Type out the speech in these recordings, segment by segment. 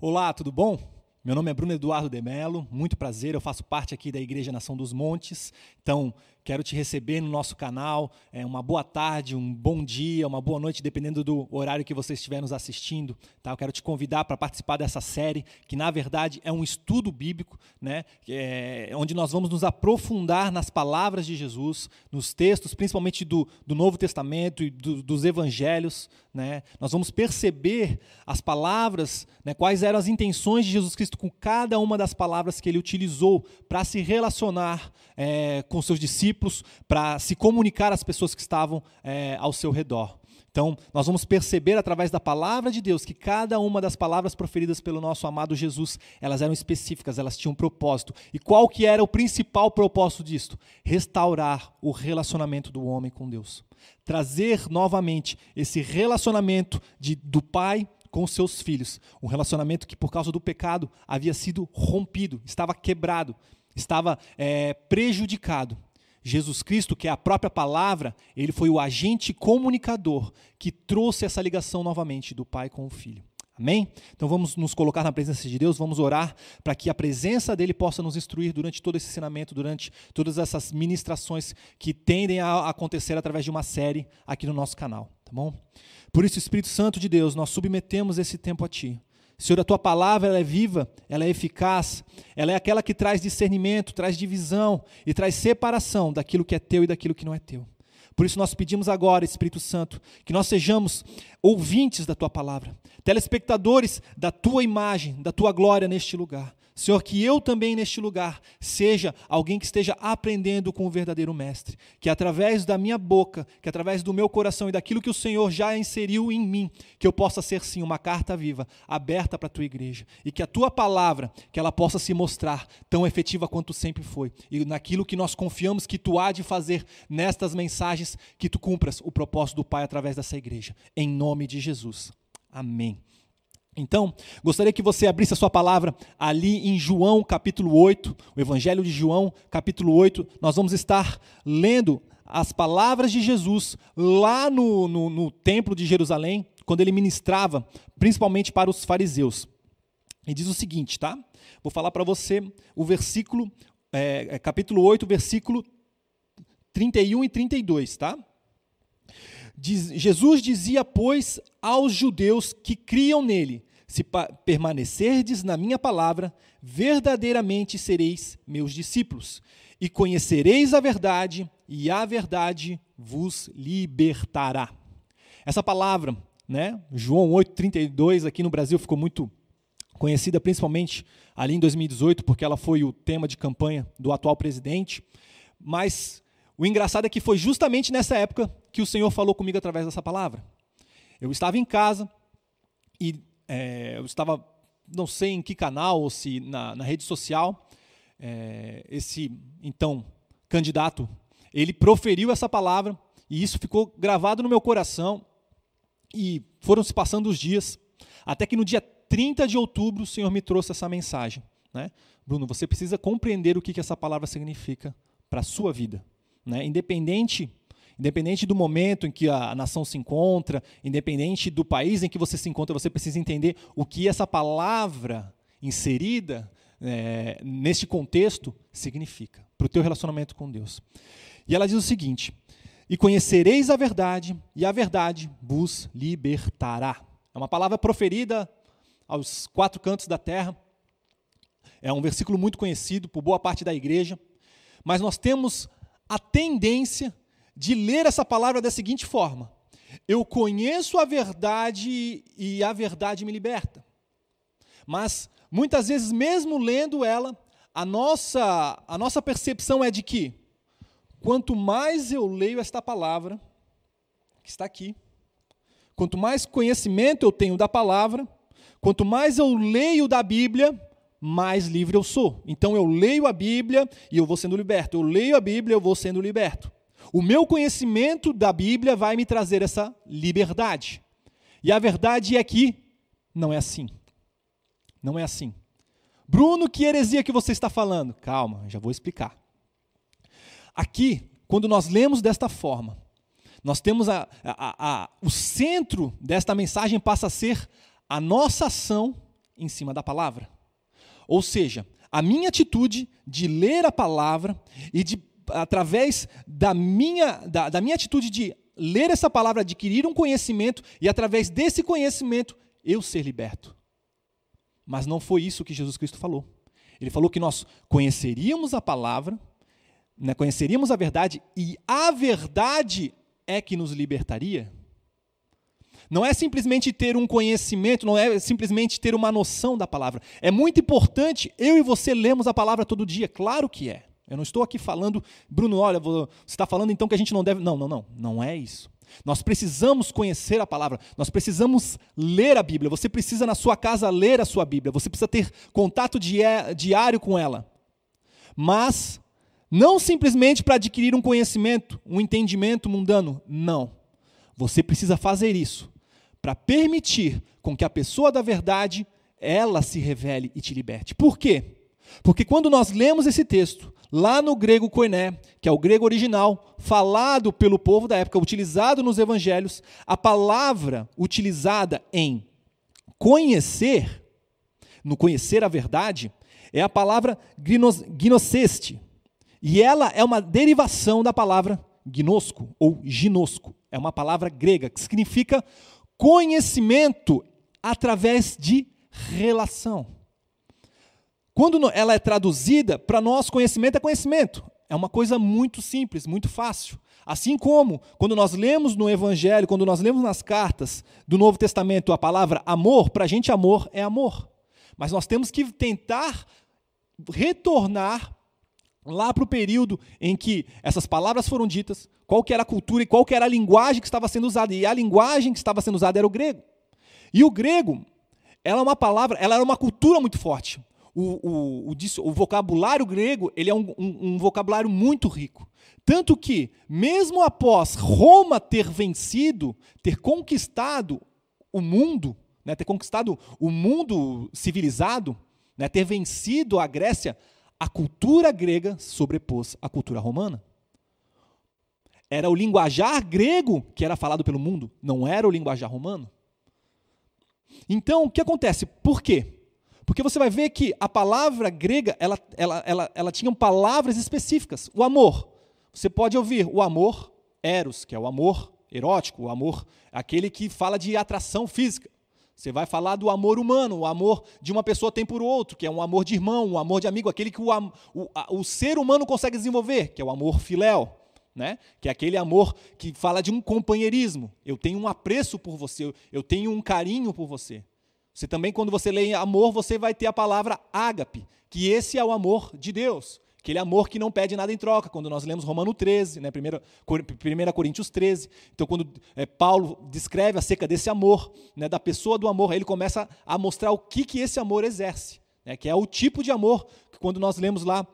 Olá, tudo bom? Meu nome é Bruno Eduardo de Mello, muito prazer, eu faço parte aqui da Igreja Nação dos Montes. Então, quero te receber no nosso canal. É uma boa tarde, um bom dia, uma boa noite, dependendo do horário que você estiver nos assistindo. Tá? Eu quero te convidar para participar dessa série, que na verdade é um estudo bíblico, né? É, onde nós vamos nos aprofundar nas palavras de Jesus, nos textos, principalmente do, do Novo Testamento e do, dos Evangelhos. Né? Nós vamos perceber as palavras, né? quais eram as intenções de Jesus Cristo com cada uma das palavras que ele utilizou para se relacionar é, com seus discípulos, para se comunicar às pessoas que estavam é, ao seu redor. Então, nós vamos perceber através da palavra de Deus que cada uma das palavras proferidas pelo nosso amado Jesus, elas eram específicas, elas tinham um propósito. E qual que era o principal propósito disto? Restaurar o relacionamento do homem com Deus. Trazer novamente esse relacionamento de, do pai com seus filhos. Um relacionamento que, por causa do pecado, havia sido rompido, estava quebrado estava é, prejudicado. Jesus Cristo, que é a própria palavra, ele foi o agente comunicador que trouxe essa ligação novamente do Pai com o Filho. Amém? Então vamos nos colocar na presença de Deus, vamos orar para que a presença dele possa nos instruir durante todo esse ensinamento, durante todas essas ministrações que tendem a acontecer através de uma série aqui no nosso canal, tá bom? Por isso, Espírito Santo de Deus, nós submetemos esse tempo a ti. Senhor, a tua palavra ela é viva, ela é eficaz, ela é aquela que traz discernimento, traz divisão e traz separação daquilo que é teu e daquilo que não é teu. Por isso nós pedimos agora, Espírito Santo, que nós sejamos ouvintes da tua palavra, telespectadores da tua imagem, da tua glória neste lugar. Senhor, que eu também neste lugar seja alguém que esteja aprendendo com o verdadeiro Mestre. Que através da minha boca, que através do meu coração e daquilo que o Senhor já inseriu em mim, que eu possa ser sim uma carta viva, aberta para a tua igreja. E que a tua palavra, que ela possa se mostrar tão efetiva quanto sempre foi. E naquilo que nós confiamos que tu há de fazer nestas mensagens, que tu cumpras o propósito do Pai através dessa igreja. Em nome de Jesus. Amém. Então, gostaria que você abrisse a sua palavra ali em João capítulo 8, o Evangelho de João capítulo 8. Nós vamos estar lendo as palavras de Jesus lá no, no, no templo de Jerusalém, quando ele ministrava, principalmente para os fariseus. E diz o seguinte, tá? Vou falar para você o versículo, é, é capítulo 8, versículo 31 e 32, tá? Diz, Jesus dizia, pois, aos judeus que criam nele: se permanecerdes na minha palavra, verdadeiramente sereis meus discípulos, e conhecereis a verdade, e a verdade vos libertará. Essa palavra, né, João 8:32 aqui no Brasil ficou muito conhecida principalmente ali em 2018, porque ela foi o tema de campanha do atual presidente, mas o engraçado é que foi justamente nessa época que o Senhor falou comigo através dessa palavra. Eu estava em casa e é, eu estava, não sei em que canal ou se na, na rede social, é, esse então candidato, ele proferiu essa palavra e isso ficou gravado no meu coração e foram se passando os dias, até que no dia 30 de outubro o Senhor me trouxe essa mensagem. Né? Bruno, você precisa compreender o que, que essa palavra significa para a sua vida. Né? Independente Independente do momento em que a nação se encontra, independente do país em que você se encontra, você precisa entender o que essa palavra inserida é, neste contexto significa para o teu relacionamento com Deus. E ela diz o seguinte: E conhecereis a verdade, e a verdade vos libertará. É uma palavra proferida aos quatro cantos da terra. É um versículo muito conhecido por boa parte da igreja. Mas nós temos a tendência de ler essa palavra da seguinte forma: Eu conheço a verdade e a verdade me liberta. Mas muitas vezes, mesmo lendo ela, a nossa, a nossa percepção é de que quanto mais eu leio esta palavra, que está aqui, quanto mais conhecimento eu tenho da palavra, quanto mais eu leio da Bíblia, mais livre eu sou. Então eu leio a Bíblia e eu vou sendo liberto. Eu leio a Bíblia e eu vou sendo liberto. O meu conhecimento da Bíblia vai me trazer essa liberdade. E a verdade é que não é assim. Não é assim. Bruno, que heresia que você está falando? Calma, já vou explicar. Aqui, quando nós lemos desta forma, nós temos a, a, a, o centro desta mensagem passa a ser a nossa ação em cima da palavra. Ou seja, a minha atitude de ler a palavra e de através da minha, da, da minha atitude de ler essa palavra, adquirir um conhecimento e através desse conhecimento eu ser liberto. Mas não foi isso que Jesus Cristo falou. Ele falou que nós conheceríamos a palavra, né, conheceríamos a verdade e a verdade é que nos libertaria. Não é simplesmente ter um conhecimento, não é simplesmente ter uma noção da palavra. É muito importante eu e você lermos a palavra todo dia, claro que é. Eu não estou aqui falando, Bruno, olha, você está falando então que a gente não deve. Não, não, não. Não é isso. Nós precisamos conhecer a palavra, nós precisamos ler a Bíblia. Você precisa na sua casa ler a sua Bíblia, você precisa ter contato diário com ela. Mas não simplesmente para adquirir um conhecimento, um entendimento mundano. Não. Você precisa fazer isso para permitir com que a pessoa da verdade ela se revele e te liberte. Por quê? Porque quando nós lemos esse texto, lá no grego koiné, que é o grego original, falado pelo povo da época, utilizado nos evangelhos, a palavra utilizada em conhecer, no conhecer a verdade, é a palavra gnoseste. E ela é uma derivação da palavra gnosco ou ginosco. É uma palavra grega que significa conhecimento através de relação. Quando ela é traduzida, para nós conhecimento é conhecimento. É uma coisa muito simples, muito fácil. Assim como quando nós lemos no Evangelho, quando nós lemos nas cartas do Novo Testamento a palavra amor, para a gente amor é amor. Mas nós temos que tentar retornar lá para o período em que essas palavras foram ditas, qual que era a cultura e qual que era a linguagem que estava sendo usada. E a linguagem que estava sendo usada era o grego. E o grego, ela é uma palavra, ela era uma cultura muito forte o, o, o, o vocabulário grego ele é um, um, um vocabulário muito rico. Tanto que, mesmo após Roma ter vencido, ter conquistado o mundo, né, ter conquistado o mundo civilizado, né, ter vencido a Grécia, a cultura grega sobrepôs a cultura romana. Era o linguajar grego que era falado pelo mundo, não era o linguajar romano. Então, o que acontece? Por quê? Porque você vai ver que a palavra grega, ela, ela, ela, ela tinha palavras específicas. O amor. Você pode ouvir o amor eros, que é o amor erótico, o amor, aquele que fala de atração física. Você vai falar do amor humano, o amor de uma pessoa tem por outro, que é um amor de irmão, um amor de amigo, aquele que o, o, o ser humano consegue desenvolver, que é o amor filéu, né? que é aquele amor que fala de um companheirismo. Eu tenho um apreço por você, eu tenho um carinho por você. Você também, quando você lê amor, você vai ter a palavra ágape, que esse é o amor de Deus. Aquele amor que não pede nada em troca, quando nós lemos Romano 13, né, 1 Coríntios 13. Então, quando é, Paulo descreve acerca desse amor, né, da pessoa do amor, aí ele começa a mostrar o que, que esse amor exerce, né, que é o tipo de amor que, quando nós lemos lá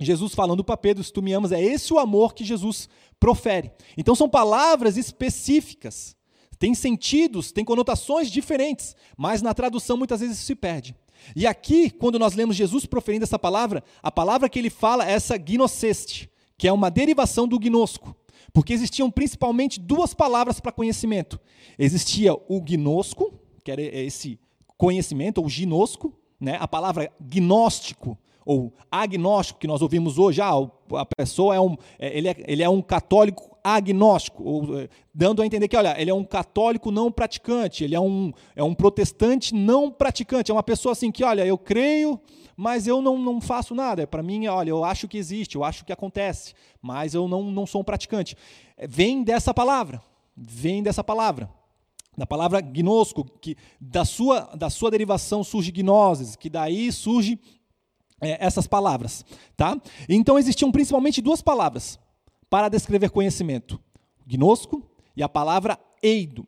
Jesus falando para Pedro, se tu me amas, é esse o amor que Jesus profere. Então, são palavras específicas tem sentidos, tem conotações diferentes, mas na tradução muitas vezes isso se perde. E aqui, quando nós lemos Jesus proferindo essa palavra, a palavra que ele fala é essa gnoseste, que é uma derivação do gnosco. Porque existiam principalmente duas palavras para conhecimento. Existia o gnosco, que era esse conhecimento, ou ginosco, né? a palavra gnóstico, ou agnóstico, que nós ouvimos hoje, ah, a pessoa é um, é, ele, é, ele é um católico agnóstico, ou, eh, dando a entender que, olha, ele é um católico não praticante, ele é um, é um protestante não praticante, é uma pessoa assim que, olha, eu creio, mas eu não, não faço nada. Para mim, olha, eu acho que existe, eu acho que acontece, mas eu não, não sou um praticante. Eh, vem dessa palavra, vem dessa palavra. Da palavra gnosco, que da sua, da sua derivação surge gnoses, que daí surge é, essas palavras. Tá? Então existiam principalmente duas palavras para descrever conhecimento: gnosco e a palavra eido.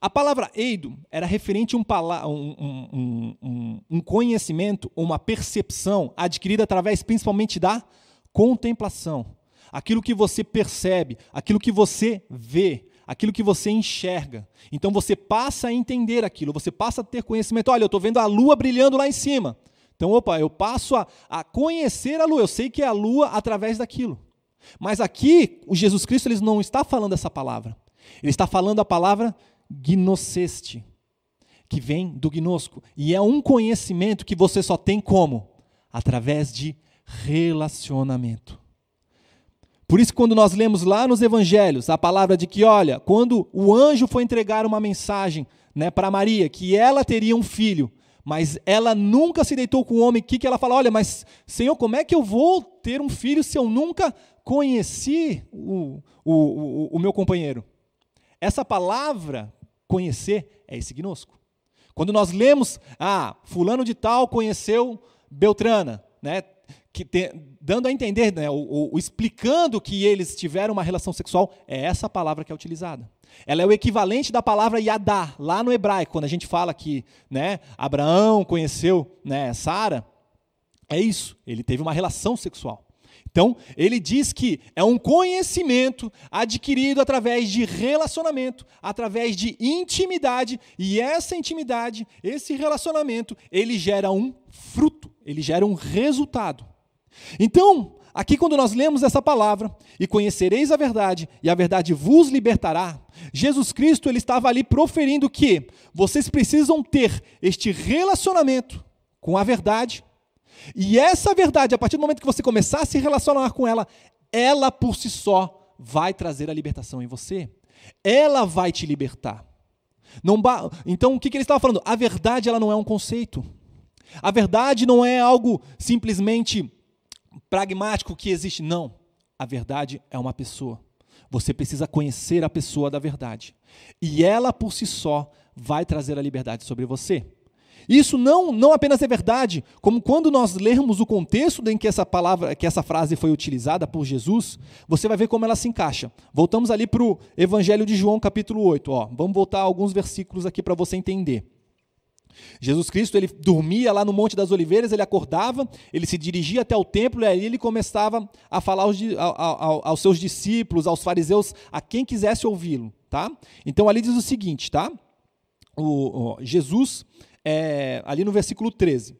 A palavra eido era referente a um, um, um, um, conhecimento, uma percepção adquirida através principalmente da contemplação. Aquilo que você percebe, aquilo que você vê, aquilo que você enxerga. Então você passa a entender aquilo, você passa a ter conhecimento. Olha, eu estou vendo a lua brilhando lá em cima. Então, opa, eu passo a, a conhecer a lua, eu sei que é a lua através daquilo. Mas aqui, o Jesus Cristo ele não está falando essa palavra. Ele está falando a palavra gnoseste, que vem do gnosco. E é um conhecimento que você só tem como? Através de relacionamento. Por isso, quando nós lemos lá nos evangelhos a palavra de que, olha, quando o anjo foi entregar uma mensagem né, para Maria, que ela teria um filho, mas ela nunca se deitou com o homem, o que, que ela fala? Olha, mas Senhor, como é que eu vou ter um filho se eu nunca conheci o, o, o, o meu companheiro? Essa palavra, conhecer, é esse gnosco. Quando nós lemos, ah, fulano de tal conheceu Beltrana, né? Que dando a entender, né, o, o, explicando que eles tiveram uma relação sexual, é essa palavra que é utilizada. Ela é o equivalente da palavra Yadá, lá no hebraico, quando a gente fala que né, Abraão conheceu né, Sara, é isso, ele teve uma relação sexual. Então, ele diz que é um conhecimento adquirido através de relacionamento, através de intimidade, e essa intimidade, esse relacionamento, ele gera um fruto, ele gera um resultado. Então, aqui quando nós lemos essa palavra, e conhecereis a verdade, e a verdade vos libertará, Jesus Cristo ele estava ali proferindo que vocês precisam ter este relacionamento com a verdade, e essa verdade, a partir do momento que você começar a se relacionar com ela, ela por si só vai trazer a libertação em você. Ela vai te libertar. Ba... Então, o que, que ele estava falando? A verdade ela não é um conceito. A verdade não é algo simplesmente pragmático que existe. Não. A verdade é uma pessoa. Você precisa conhecer a pessoa da verdade. E ela por si só vai trazer a liberdade sobre você. Isso não, não apenas é verdade, como quando nós lermos o contexto em que essa palavra, que essa frase foi utilizada por Jesus, você vai ver como ela se encaixa. Voltamos ali para o Evangelho de João, capítulo 8. Ó, vamos voltar alguns versículos aqui para você entender. Jesus Cristo ele dormia lá no Monte das Oliveiras, ele acordava, ele se dirigia até o templo e aí ele começava a falar aos, aos, aos seus discípulos, aos fariseus, a quem quisesse ouvi-lo, tá? Então ali diz o seguinte, tá? O, o Jesus, é, ali no versículo 13,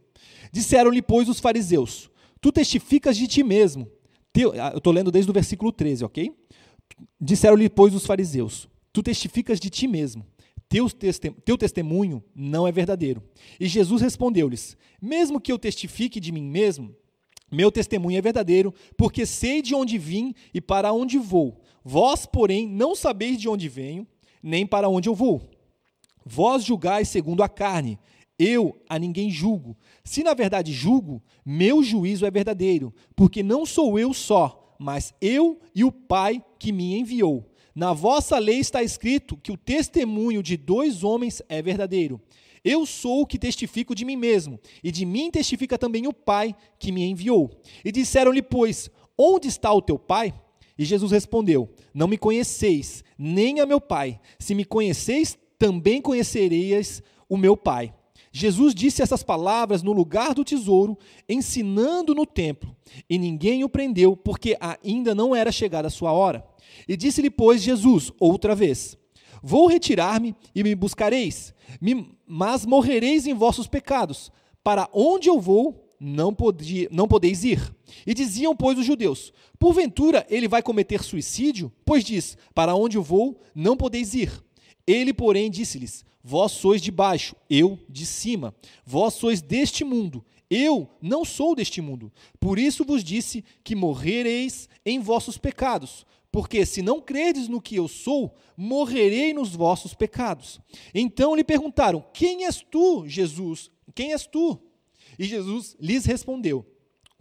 disseram-lhe pois os fariseus, tu testificas de ti mesmo. Teu, ah, eu estou lendo desde o versículo 13, ok? Disseram-lhe pois os fariseus, tu testificas de ti mesmo teu testemunho não é verdadeiro. E Jesus respondeu-lhes: Mesmo que eu testifique de mim mesmo, meu testemunho é verdadeiro, porque sei de onde vim e para onde vou. Vós, porém, não sabeis de onde venho, nem para onde eu vou. Vós julgais segundo a carne, eu a ninguém julgo. Se na verdade julgo, meu juízo é verdadeiro, porque não sou eu só, mas eu e o Pai que me enviou. Na vossa lei está escrito que o testemunho de dois homens é verdadeiro. Eu sou o que testifico de mim mesmo, e de mim testifica também o Pai que me enviou. E disseram-lhe, pois, onde está o teu Pai? E Jesus respondeu: Não me conheceis, nem a meu Pai. Se me conheceis, também conhecereis o meu Pai. Jesus disse essas palavras no lugar do tesouro, ensinando no templo, e ninguém o prendeu, porque ainda não era chegada a sua hora. E disse-lhe, pois, Jesus, outra vez: Vou retirar-me e me buscareis, mas morrereis em vossos pecados. Para onde eu vou, não, podia, não podeis ir. E diziam, pois, os judeus: Porventura ele vai cometer suicídio? Pois diz: Para onde eu vou, não podeis ir. Ele, porém, disse-lhes: Vós sois de baixo, eu de cima. Vós sois deste mundo, eu não sou deste mundo. Por isso vos disse que morrereis em vossos pecados. Porque se não credes no que eu sou, morrerei nos vossos pecados. Então lhe perguntaram: Quem és tu, Jesus? Quem és tu? E Jesus lhes respondeu: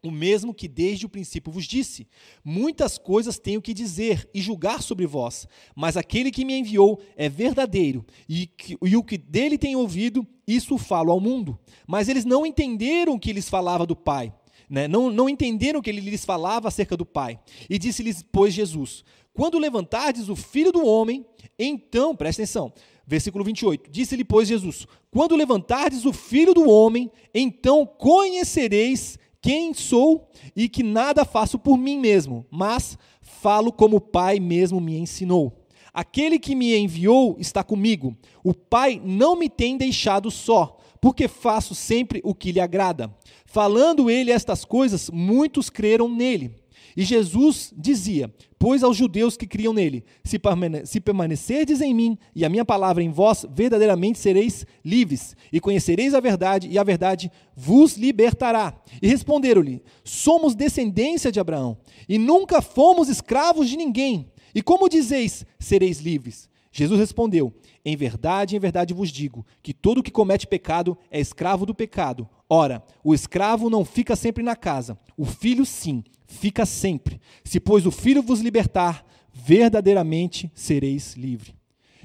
O mesmo que desde o princípio vos disse: Muitas coisas tenho que dizer e julgar sobre vós, mas aquele que me enviou é verdadeiro, e, que, e o que dele tenho ouvido, isso falo ao mundo. Mas eles não entenderam que lhes falava do Pai né? não, não entenderam que ele lhes falava acerca do Pai. E disse-lhes, pois, Jesus: Quando levantardes o filho do homem, então, presta atenção, versículo 28, disse-lhe, pois, Jesus: Quando levantardes o filho do homem, então conhecereis quem sou e que nada faço por mim mesmo, mas falo como o Pai mesmo me ensinou. Aquele que me enviou está comigo. O Pai não me tem deixado só, porque faço sempre o que lhe agrada. Falando ele estas coisas, muitos creram nele. E Jesus dizia: Pois aos judeus que criam nele, se permanecerdes em mim e a minha palavra em vós, verdadeiramente sereis livres, e conhecereis a verdade, e a verdade vos libertará. E responderam-lhe: Somos descendência de Abraão, e nunca fomos escravos de ninguém. E como dizeis, sereis livres? Jesus respondeu: Em verdade, em verdade vos digo, que todo que comete pecado é escravo do pecado. Ora, o escravo não fica sempre na casa, o filho sim fica sempre. Se, pois, o Filho vos libertar, verdadeiramente sereis livre.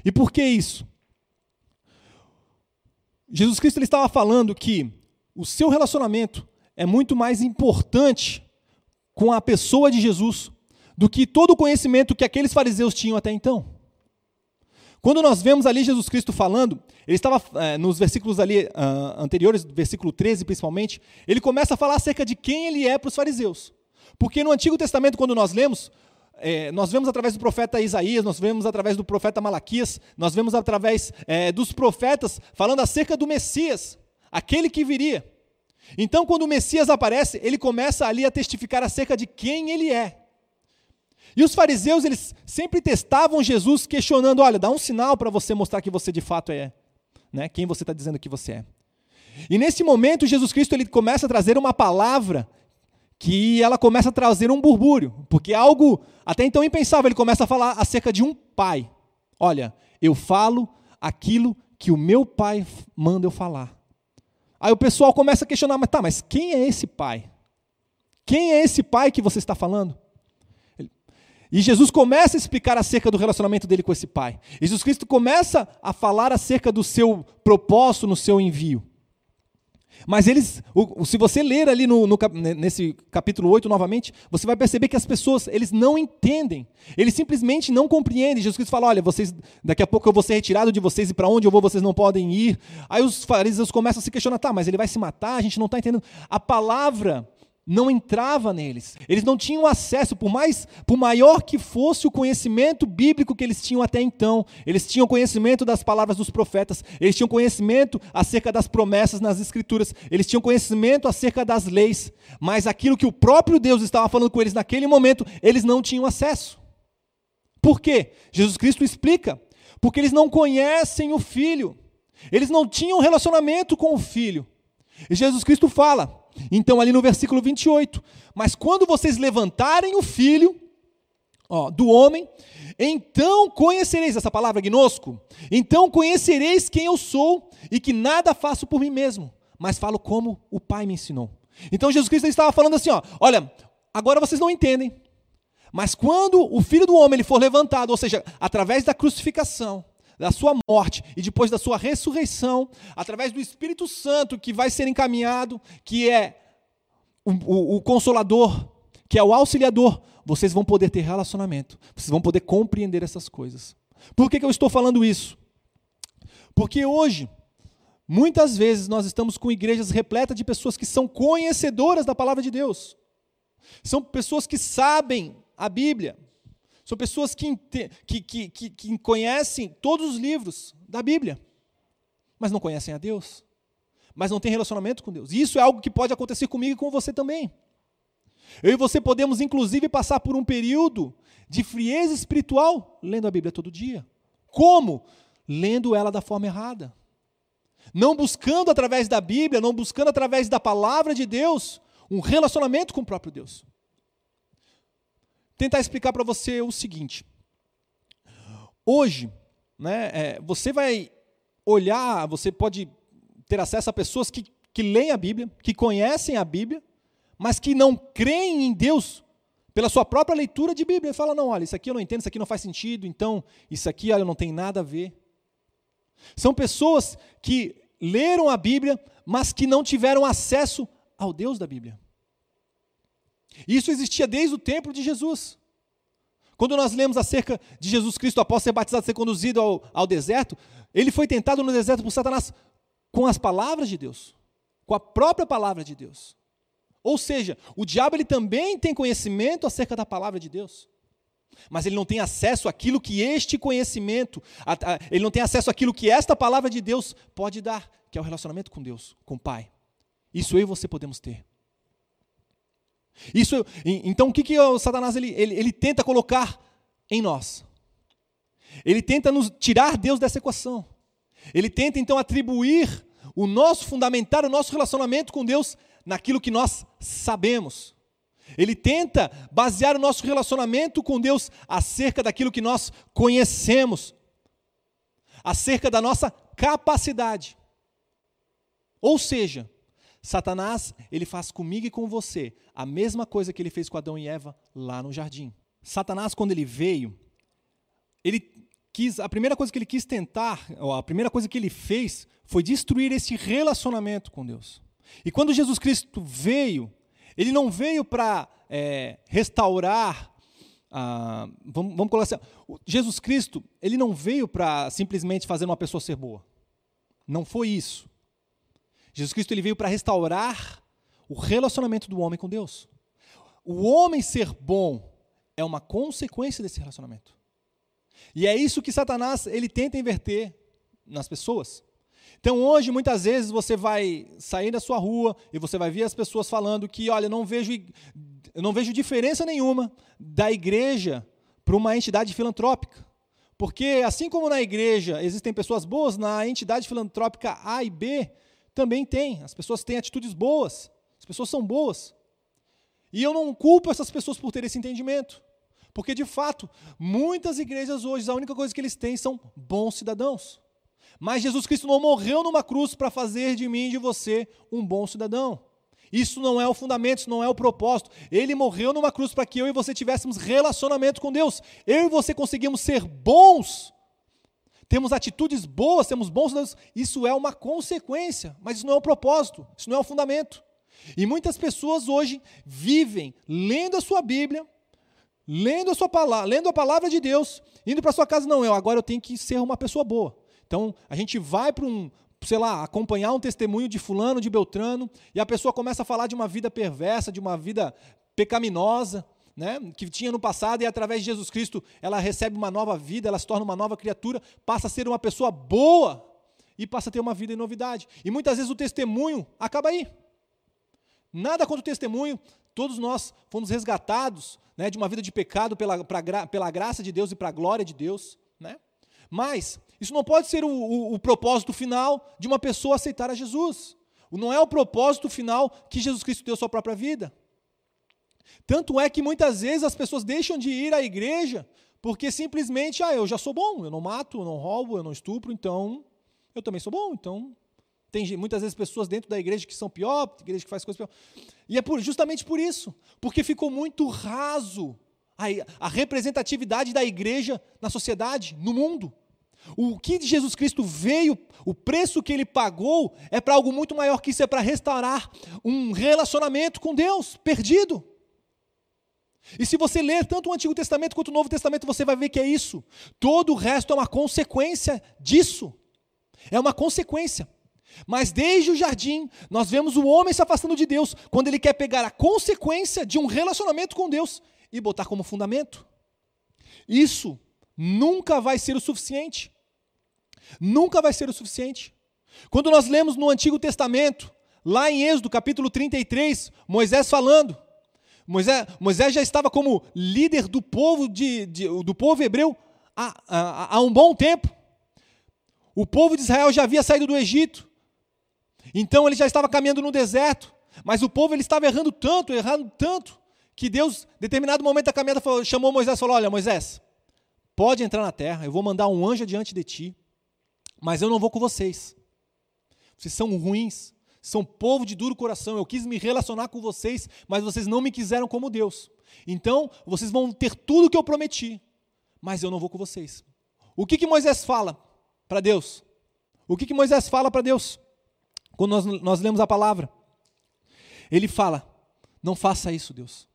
E por que isso? Jesus Cristo ele estava falando que o seu relacionamento é muito mais importante com a pessoa de Jesus do que todo o conhecimento que aqueles fariseus tinham até então. Quando nós vemos ali Jesus Cristo falando, ele estava é, nos versículos ali uh, anteriores, versículo 13 principalmente, ele começa a falar acerca de quem ele é para os fariseus. Porque no Antigo Testamento, quando nós lemos, é, nós vemos através do profeta Isaías, nós vemos através do profeta Malaquias, nós vemos através é, dos profetas falando acerca do Messias, aquele que viria. Então, quando o Messias aparece, ele começa ali a testificar acerca de quem ele é. E os fariseus, eles sempre testavam Jesus, questionando: olha, dá um sinal para você mostrar que você de fato é, né? quem você está dizendo que você é. E nesse momento, Jesus Cristo ele começa a trazer uma palavra que ela começa a trazer um burbúrio, porque algo até então impensável, ele começa a falar acerca de um pai. Olha, eu falo aquilo que o meu pai manda eu falar. Aí o pessoal começa a questionar, mas tá, mas quem é esse pai? Quem é esse pai que você está falando? E Jesus começa a explicar acerca do relacionamento dele com esse pai. Jesus Cristo começa a falar acerca do seu propósito no seu envio. Mas eles, se você ler ali no, no, nesse capítulo 8 novamente, você vai perceber que as pessoas, eles não entendem. Eles simplesmente não compreendem. Jesus Cristo fala: olha, vocês, daqui a pouco eu vou ser retirado de vocês e para onde eu vou vocês não podem ir. Aí os fariseus começam a se questionar: tá, mas ele vai se matar? A gente não está entendendo. A palavra não entrava neles. Eles não tinham acesso, por mais, por maior que fosse o conhecimento bíblico que eles tinham até então. Eles tinham conhecimento das palavras dos profetas, eles tinham conhecimento acerca das promessas nas escrituras, eles tinham conhecimento acerca das leis, mas aquilo que o próprio Deus estava falando com eles naquele momento, eles não tinham acesso. Por quê? Jesus Cristo explica. Porque eles não conhecem o filho. Eles não tinham relacionamento com o filho. E Jesus Cristo fala: então, ali no versículo 28, mas quando vocês levantarem o filho ó, do homem, então conhecereis, essa palavra gnosco, então conhecereis quem eu sou e que nada faço por mim mesmo, mas falo como o Pai me ensinou. Então Jesus Cristo estava falando assim, ó, olha, agora vocês não entendem, mas quando o Filho do Homem ele for levantado, ou seja, através da crucificação, da sua morte e depois da sua ressurreição, através do Espírito Santo que vai ser encaminhado, que é o, o, o consolador, que é o auxiliador, vocês vão poder ter relacionamento, vocês vão poder compreender essas coisas. Por que, que eu estou falando isso? Porque hoje, muitas vezes, nós estamos com igrejas repletas de pessoas que são conhecedoras da palavra de Deus, são pessoas que sabem a Bíblia, são pessoas que, que, que, que, conhecem todos os livros da Bíblia, mas não conhecem a Deus, mas não têm relacionamento com Deus. Isso é algo que pode acontecer comigo e com você também. Eu e você podemos, inclusive, passar por um período de frieza espiritual lendo a Bíblia todo dia. Como? Lendo ela da forma errada. Não buscando através da Bíblia, não buscando através da palavra de Deus um relacionamento com o próprio Deus tentar explicar para você o seguinte. Hoje, né, é, você vai olhar, você pode ter acesso a pessoas que, que leem a Bíblia, que conhecem a Bíblia, mas que não creem em Deus pela sua própria leitura de Bíblia. Ele fala, não, olha, isso aqui eu não entendo, isso aqui não faz sentido, então isso aqui, olha, não tem nada a ver. São pessoas que leram a Bíblia, mas que não tiveram acesso ao Deus da Bíblia. Isso existia desde o tempo de Jesus. Quando nós lemos acerca de Jesus Cristo após ser batizado, ser conduzido ao, ao deserto, ele foi tentado no deserto por Satanás com as palavras de Deus, com a própria palavra de Deus. Ou seja, o diabo ele também tem conhecimento acerca da palavra de Deus. Mas ele não tem acesso àquilo que este conhecimento, ele não tem acesso àquilo que esta palavra de Deus pode dar, que é o relacionamento com Deus, com o Pai. Isso eu e você podemos ter. Isso, então o que, que o Satanás ele, ele, ele tenta colocar em nós? Ele tenta nos tirar Deus dessa equação. Ele tenta então atribuir o nosso fundamentar o nosso relacionamento com Deus naquilo que nós sabemos. Ele tenta basear o nosso relacionamento com Deus acerca daquilo que nós conhecemos, acerca da nossa capacidade. Ou seja, Satanás, ele faz comigo e com você a mesma coisa que ele fez com Adão e Eva lá no jardim. Satanás, quando ele veio, ele quis, a primeira coisa que ele quis tentar, a primeira coisa que ele fez, foi destruir esse relacionamento com Deus. E quando Jesus Cristo veio, ele não veio para é, restaurar. Ah, vamos, vamos colocar assim: Jesus Cristo, ele não veio para simplesmente fazer uma pessoa ser boa. Não foi isso. Jesus Cristo ele veio para restaurar o relacionamento do homem com Deus. O homem ser bom é uma consequência desse relacionamento. E é isso que Satanás ele tenta inverter nas pessoas. Então hoje muitas vezes você vai sair da sua rua e você vai ver as pessoas falando que, olha, não vejo eu não vejo diferença nenhuma da igreja para uma entidade filantrópica. Porque assim como na igreja existem pessoas boas, na entidade filantrópica A e B também tem. As pessoas têm atitudes boas. As pessoas são boas. E eu não culpo essas pessoas por ter esse entendimento. Porque, de fato, muitas igrejas hoje, a única coisa que eles têm são bons cidadãos. Mas Jesus Cristo não morreu numa cruz para fazer de mim e de você um bom cidadão. Isso não é o fundamento, isso não é o propósito. Ele morreu numa cruz para que eu e você tivéssemos relacionamento com Deus. Eu e você conseguimos ser bons, temos atitudes boas, temos bons cidadãos. Isso é uma consequência, mas isso não é o propósito, isso não é o fundamento. E muitas pessoas hoje vivem lendo a sua Bíblia, lendo a sua palavra, lendo a palavra de Deus, indo para sua casa, não, eu agora eu tenho que ser uma pessoa boa. Então, a gente vai para um, sei lá, acompanhar um testemunho de fulano, de Beltrano, e a pessoa começa a falar de uma vida perversa, de uma vida pecaminosa, né, que tinha no passado e através de Jesus Cristo ela recebe uma nova vida, ela se torna uma nova criatura, passa a ser uma pessoa boa e passa a ter uma vida em novidade. E muitas vezes o testemunho acaba aí. Nada contra o testemunho, todos nós fomos resgatados né, de uma vida de pecado pela, pra, pela graça de Deus e para a glória de Deus. Né? Mas isso não pode ser o, o, o propósito final de uma pessoa aceitar a Jesus. Não é o propósito final que Jesus Cristo deu sua própria vida. Tanto é que muitas vezes as pessoas deixam de ir à igreja porque simplesmente, ah, eu já sou bom, eu não mato, eu não roubo, eu não estupro, então eu também sou bom, então tem muitas vezes pessoas dentro da igreja que são pior, igreja que faz coisas pior. E é por, justamente por isso, porque ficou muito raso a, a representatividade da igreja na sociedade, no mundo. O que Jesus Cristo veio, o preço que ele pagou, é para algo muito maior que isso, é para restaurar um relacionamento com Deus perdido. E se você ler tanto o Antigo Testamento quanto o Novo Testamento, você vai ver que é isso. Todo o resto é uma consequência disso. É uma consequência. Mas desde o jardim, nós vemos o homem se afastando de Deus quando ele quer pegar a consequência de um relacionamento com Deus e botar como fundamento. Isso nunca vai ser o suficiente. Nunca vai ser o suficiente. Quando nós lemos no Antigo Testamento, lá em Êxodo capítulo 33, Moisés falando, Moisés, Moisés já estava como líder do povo, de, de do povo hebreu há, há, há um bom tempo. O povo de Israel já havia saído do Egito, então ele já estava caminhando no deserto, mas o povo ele estava errando tanto, errando tanto, que Deus, em determinado momento da caminhada, falou, chamou Moisés e falou: Olha, Moisés, pode entrar na terra, eu vou mandar um anjo diante de ti, mas eu não vou com vocês. Vocês são ruins, são povo de duro coração. Eu quis me relacionar com vocês, mas vocês não me quiseram como Deus. Então, vocês vão ter tudo o que eu prometi, mas eu não vou com vocês. O que, que Moisés fala para Deus? O que, que Moisés fala para Deus? Quando nós, nós lemos a palavra, ele fala: Não faça isso, Deus.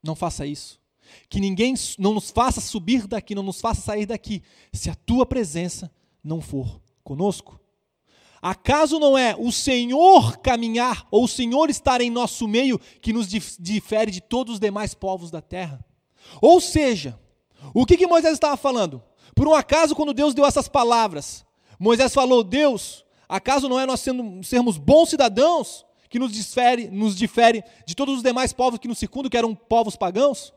Não faça isso. Que ninguém não nos faça subir daqui, não nos faça sair daqui, se a tua presença não for conosco. Acaso não é o Senhor caminhar ou o Senhor estar em nosso meio que nos difere de todos os demais povos da terra? Ou seja, o que, que Moisés estava falando? Por um acaso, quando Deus deu essas palavras, Moisés falou: Deus, acaso não é nós sendo, sermos bons cidadãos que nos difere, nos difere de todos os demais povos que nos circundam, que eram povos pagãos?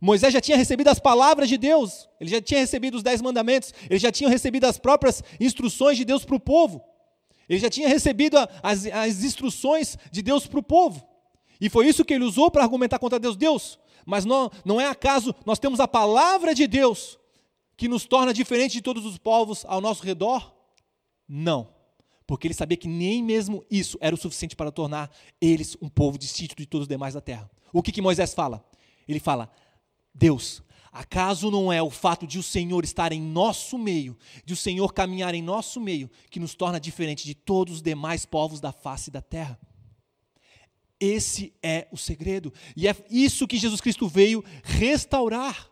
Moisés já tinha recebido as palavras de Deus, ele já tinha recebido os dez mandamentos, ele já tinha recebido as próprias instruções de Deus para o povo, ele já tinha recebido as, as instruções de Deus para o povo, e foi isso que ele usou para argumentar contra Deus. Deus, mas não, não é acaso nós temos a palavra de Deus que nos torna diferente de todos os povos ao nosso redor? Não, porque ele sabia que nem mesmo isso era o suficiente para tornar eles um povo distinto de todos os demais da terra. O que, que Moisés fala? Ele fala: Deus, acaso não é o fato de o Senhor estar em nosso meio, de o Senhor caminhar em nosso meio, que nos torna diferente de todos os demais povos da face da terra? Esse é o segredo. E é isso que Jesus Cristo veio restaurar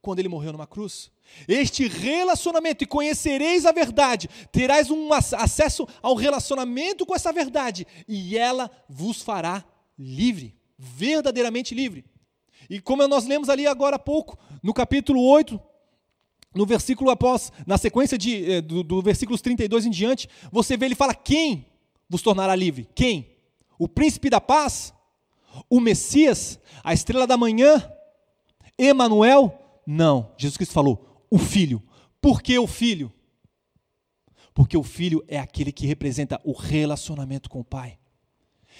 quando ele morreu numa cruz. Este relacionamento, e conhecereis a verdade, terás um acesso ao relacionamento com essa verdade, e ela vos fará livre, verdadeiramente livre. E como nós lemos ali agora há pouco, no capítulo 8, no versículo após, na sequência de, eh, do, do versículos 32 em diante, você vê ele fala: quem vos tornará livre? Quem? O príncipe da paz? O Messias? A estrela da manhã? Emanuel? Não. Jesus Cristo falou: o filho. Por que o filho? Porque o filho é aquele que representa o relacionamento com o Pai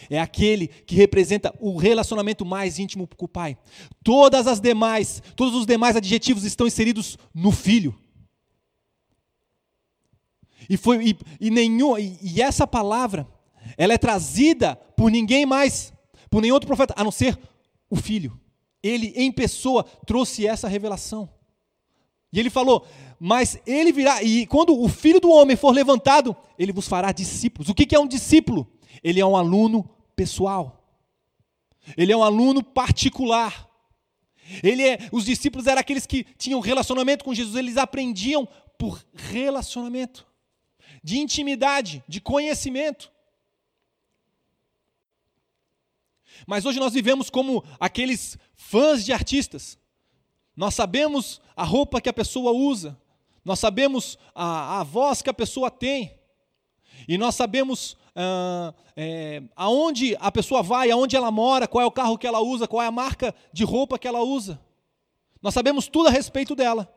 é aquele que representa o relacionamento mais íntimo com o Pai. Todas as demais, todos os demais adjetivos estão inseridos no Filho. E, foi, e, e, nenhum, e, e essa palavra, ela é trazida por ninguém mais, por nenhum outro profeta, a não ser o Filho. Ele, em pessoa, trouxe essa revelação. E ele falou: Mas ele virá, e quando o filho do homem for levantado, ele vos fará discípulos. O que é um discípulo? Ele é um aluno pessoal. Ele é um aluno particular. Ele é, os discípulos eram aqueles que tinham relacionamento com Jesus, eles aprendiam por relacionamento, de intimidade, de conhecimento. Mas hoje nós vivemos como aqueles fãs de artistas. Nós sabemos a roupa que a pessoa usa, nós sabemos a, a voz que a pessoa tem, e nós sabemos ah, é, aonde a pessoa vai, aonde ela mora, qual é o carro que ela usa, qual é a marca de roupa que ela usa. Nós sabemos tudo a respeito dela.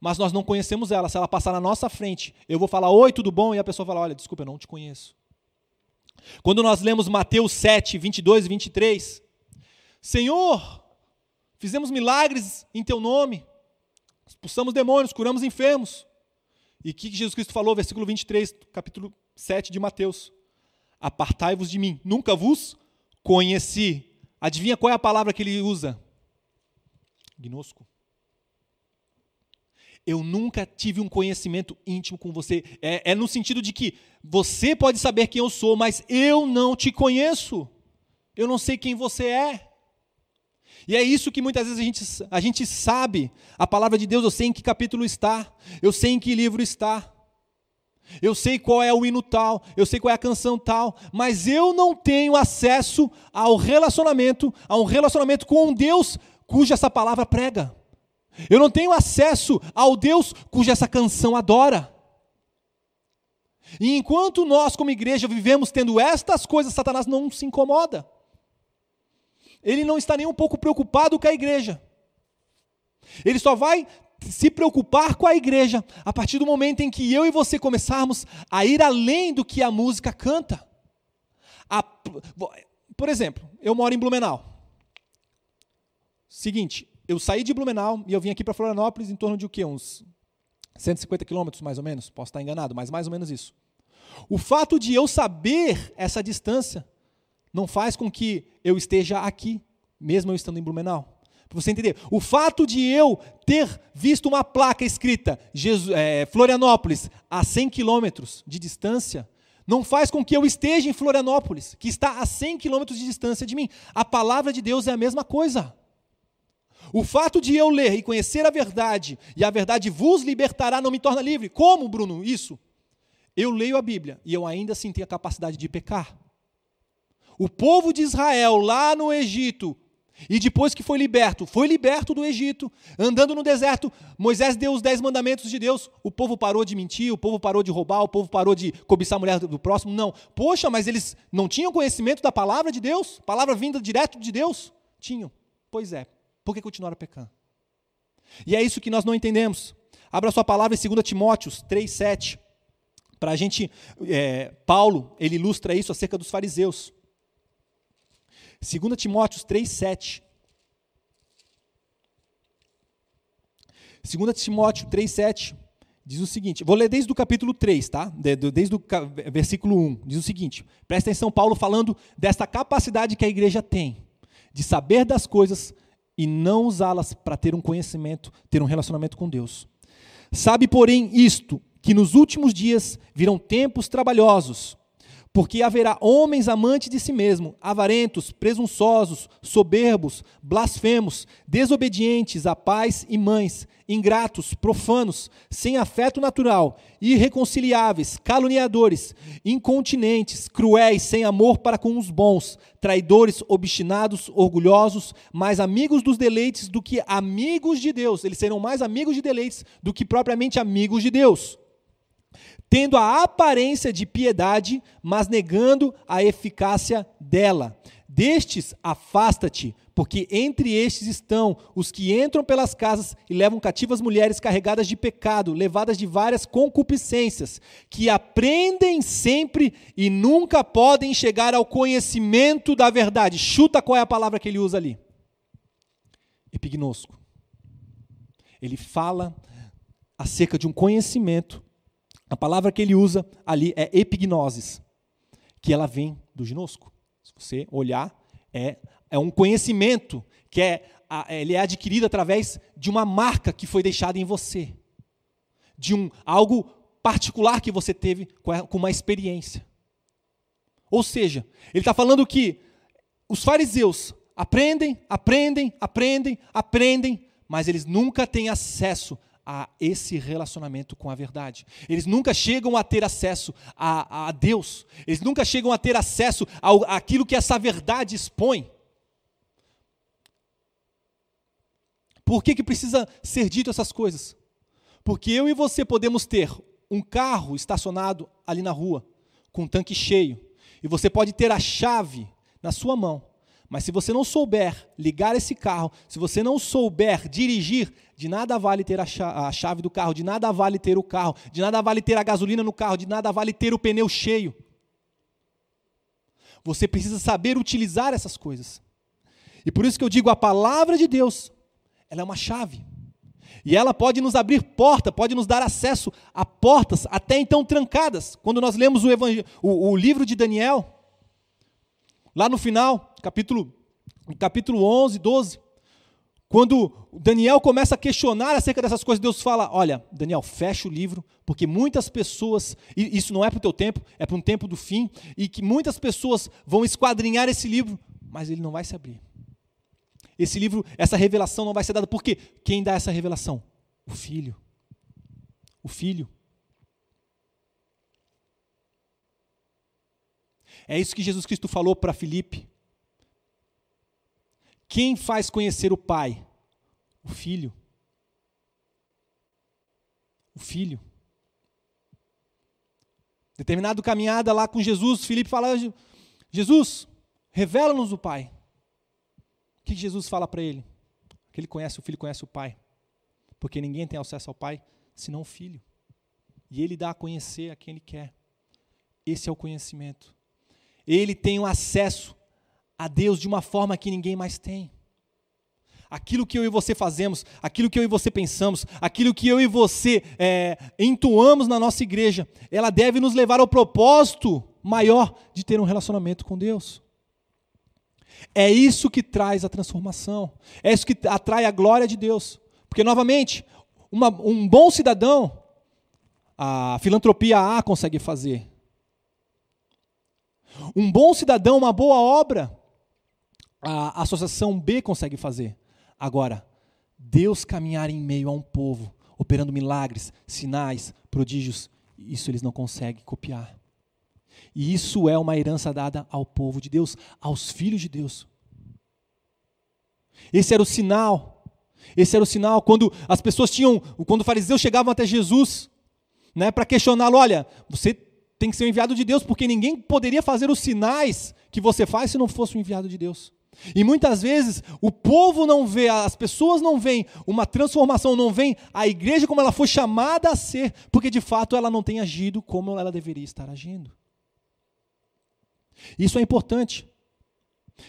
Mas nós não conhecemos ela. Se ela passar na nossa frente, eu vou falar oi, tudo bom? E a pessoa fala: olha, desculpa, eu não te conheço. Quando nós lemos Mateus 7, 22 e 23, Senhor, fizemos milagres em teu nome, expulsamos demônios, curamos enfermos. E o que Jesus Cristo falou, versículo 23, capítulo 7 de Mateus. Apartai-vos de mim, nunca vos conheci. Adivinha qual é a palavra que ele usa? Gnosco. Eu nunca tive um conhecimento íntimo com você. É, é, no sentido de que você pode saber quem eu sou, mas eu não te conheço. Eu não sei quem você é. E é isso que muitas vezes a gente, a gente sabe. A palavra de Deus, eu sei em que capítulo está, eu sei em que livro está. Eu sei qual é o hino tal, eu sei qual é a canção tal, mas eu não tenho acesso ao relacionamento, a um relacionamento com um Deus cuja essa palavra prega. Eu não tenho acesso ao Deus cuja essa canção adora. E enquanto nós, como igreja, vivemos tendo estas coisas, Satanás não se incomoda. Ele não está nem um pouco preocupado com a igreja. Ele só vai se preocupar com a igreja a partir do momento em que eu e você começarmos a ir além do que a música canta. A, por exemplo, eu moro em Blumenau. Seguinte, eu saí de Blumenau e eu vim aqui para Florianópolis em torno de o quê? Uns 150 quilômetros, mais ou menos. Posso estar enganado, mas mais ou menos isso. O fato de eu saber essa distância não faz com que eu esteja aqui, mesmo eu estando em Blumenau. Para você entender, o fato de eu ter visto uma placa escrita Jesus, é, Florianópolis a 100 quilômetros de distância, não faz com que eu esteja em Florianópolis, que está a 100 quilômetros de distância de mim. A palavra de Deus é a mesma coisa. O fato de eu ler e conhecer a verdade, e a verdade vos libertará, não me torna livre. Como, Bruno, isso? Eu leio a Bíblia e eu ainda assim tenho a capacidade de pecar. O povo de Israel, lá no Egito, E depois que foi liberto, foi liberto do Egito, andando no deserto, Moisés deu os dez mandamentos de Deus. O povo parou de mentir, o povo parou de roubar, o povo parou de cobiçar a mulher do próximo. Não. Poxa, mas eles não tinham conhecimento da palavra de Deus? Palavra vinda direto de Deus? Tinham. Pois é. Por que continuaram pecando? E é isso que nós não entendemos. Abra sua palavra em 2 Timóteos 3,7. Para a gente, é, Paulo, ele ilustra isso acerca dos fariseus. 2 Timóteos 3,7. 2 Timóteo 3,7 diz o seguinte: vou ler desde o capítulo 3, tá? Desde o versículo 1. Diz o seguinte: presta atenção, Paulo falando desta capacidade que a igreja tem de saber das coisas e não usá-las para ter um conhecimento, ter um relacionamento com Deus. Sabe, porém, isto, que nos últimos dias virão tempos trabalhosos, porque haverá homens amantes de si mesmo, avarentos, presunçosos, soberbos, blasfemos, desobedientes a pais e mães, ingratos, profanos, sem afeto natural, irreconciliáveis, caluniadores, incontinentes, cruéis, sem amor para com os bons, traidores, obstinados, orgulhosos, mais amigos dos deleites do que amigos de Deus. Eles serão mais amigos de deleites do que propriamente amigos de Deus tendo a aparência de piedade, mas negando a eficácia dela. Destes, afasta-te, porque entre estes estão os que entram pelas casas e levam cativas mulheres carregadas de pecado, levadas de várias concupiscências, que aprendem sempre e nunca podem chegar ao conhecimento da verdade. Chuta qual é a palavra que ele usa ali. Epignosco. Ele fala acerca de um conhecimento a palavra que ele usa ali é epignosis, que ela vem do ginosco. Se você olhar, é, é um conhecimento que é, ele é adquirido através de uma marca que foi deixada em você, de um algo particular que você teve com uma experiência. Ou seja, ele está falando que os fariseus aprendem, aprendem, aprendem, aprendem, mas eles nunca têm acesso a esse relacionamento com a verdade. Eles nunca chegam a ter acesso a, a Deus. Eles nunca chegam a ter acesso ao, àquilo que essa verdade expõe. Por que, que precisa ser dito essas coisas? Porque eu e você podemos ter um carro estacionado ali na rua, com um tanque cheio, e você pode ter a chave na sua mão, mas se você não souber ligar esse carro, se você não souber dirigir, de nada vale ter a chave do carro, de nada vale ter o carro, de nada vale ter a gasolina no carro, de nada vale ter o pneu cheio. Você precisa saber utilizar essas coisas. E por isso que eu digo, a palavra de Deus, ela é uma chave. E ela pode nos abrir porta, pode nos dar acesso a portas até então trancadas. Quando nós lemos o, o, o livro de Daniel, Lá no final, capítulo, capítulo 11, 12, quando Daniel começa a questionar acerca dessas coisas, Deus fala: Olha, Daniel, fecha o livro, porque muitas pessoas, e isso não é para o teu tempo, é para um tempo do fim, e que muitas pessoas vão esquadrinhar esse livro, mas ele não vai se abrir. Esse livro, essa revelação não vai ser dada, porque quem dá essa revelação? O filho. O filho. É isso que Jesus Cristo falou para Filipe. Quem faz conhecer o Pai? O Filho. O Filho. Determinado caminhada lá com Jesus, Filipe fala: Jesus, revela-nos o Pai. O que Jesus fala para ele? Que ele conhece o Filho, conhece o Pai. Porque ninguém tem acesso ao Pai senão o Filho. E ele dá a conhecer a quem ele quer. Esse é o conhecimento ele tem um acesso a Deus de uma forma que ninguém mais tem. Aquilo que eu e você fazemos, aquilo que eu e você pensamos, aquilo que eu e você é, entoamos na nossa igreja, ela deve nos levar ao propósito maior de ter um relacionamento com Deus. É isso que traz a transformação, é isso que atrai a glória de Deus. Porque, novamente, uma, um bom cidadão, a filantropia A consegue fazer, um bom cidadão, uma boa obra, a associação B consegue fazer. Agora, Deus caminhar em meio a um povo, operando milagres, sinais, prodígios, isso eles não conseguem copiar. E isso é uma herança dada ao povo de Deus, aos filhos de Deus. Esse era o sinal. Esse era o sinal quando as pessoas tinham, quando os fariseus chegavam até Jesus, né, para questioná-lo, olha, você tem que ser o enviado de Deus, porque ninguém poderia fazer os sinais que você faz se não fosse o enviado de Deus. E muitas vezes o povo não vê, as pessoas não veem uma transformação, não veem a igreja como ela foi chamada a ser, porque de fato ela não tem agido como ela deveria estar agindo. Isso é importante.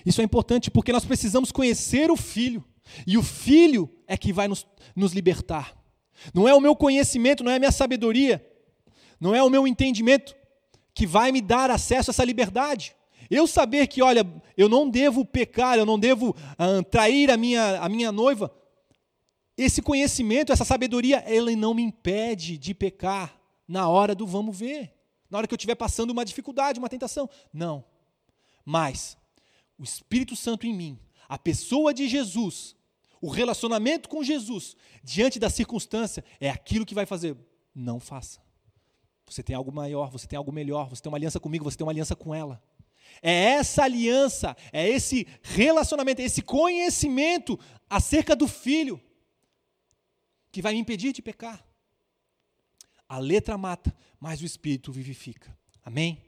Isso é importante porque nós precisamos conhecer o Filho. E o Filho é que vai nos, nos libertar. Não é o meu conhecimento, não é a minha sabedoria, não é o meu entendimento que vai me dar acesso a essa liberdade. Eu saber que, olha, eu não devo pecar, eu não devo uh, trair a minha, a minha noiva, esse conhecimento, essa sabedoria, ele não me impede de pecar na hora do vamos ver, na hora que eu estiver passando uma dificuldade, uma tentação. Não. Mas o Espírito Santo em mim, a pessoa de Jesus, o relacionamento com Jesus, diante da circunstância, é aquilo que vai fazer. Não faça. Você tem algo maior, você tem algo melhor, você tem uma aliança comigo, você tem uma aliança com ela. É essa aliança, é esse relacionamento, é esse conhecimento acerca do filho que vai me impedir de pecar. A letra mata, mas o espírito vivifica. Amém?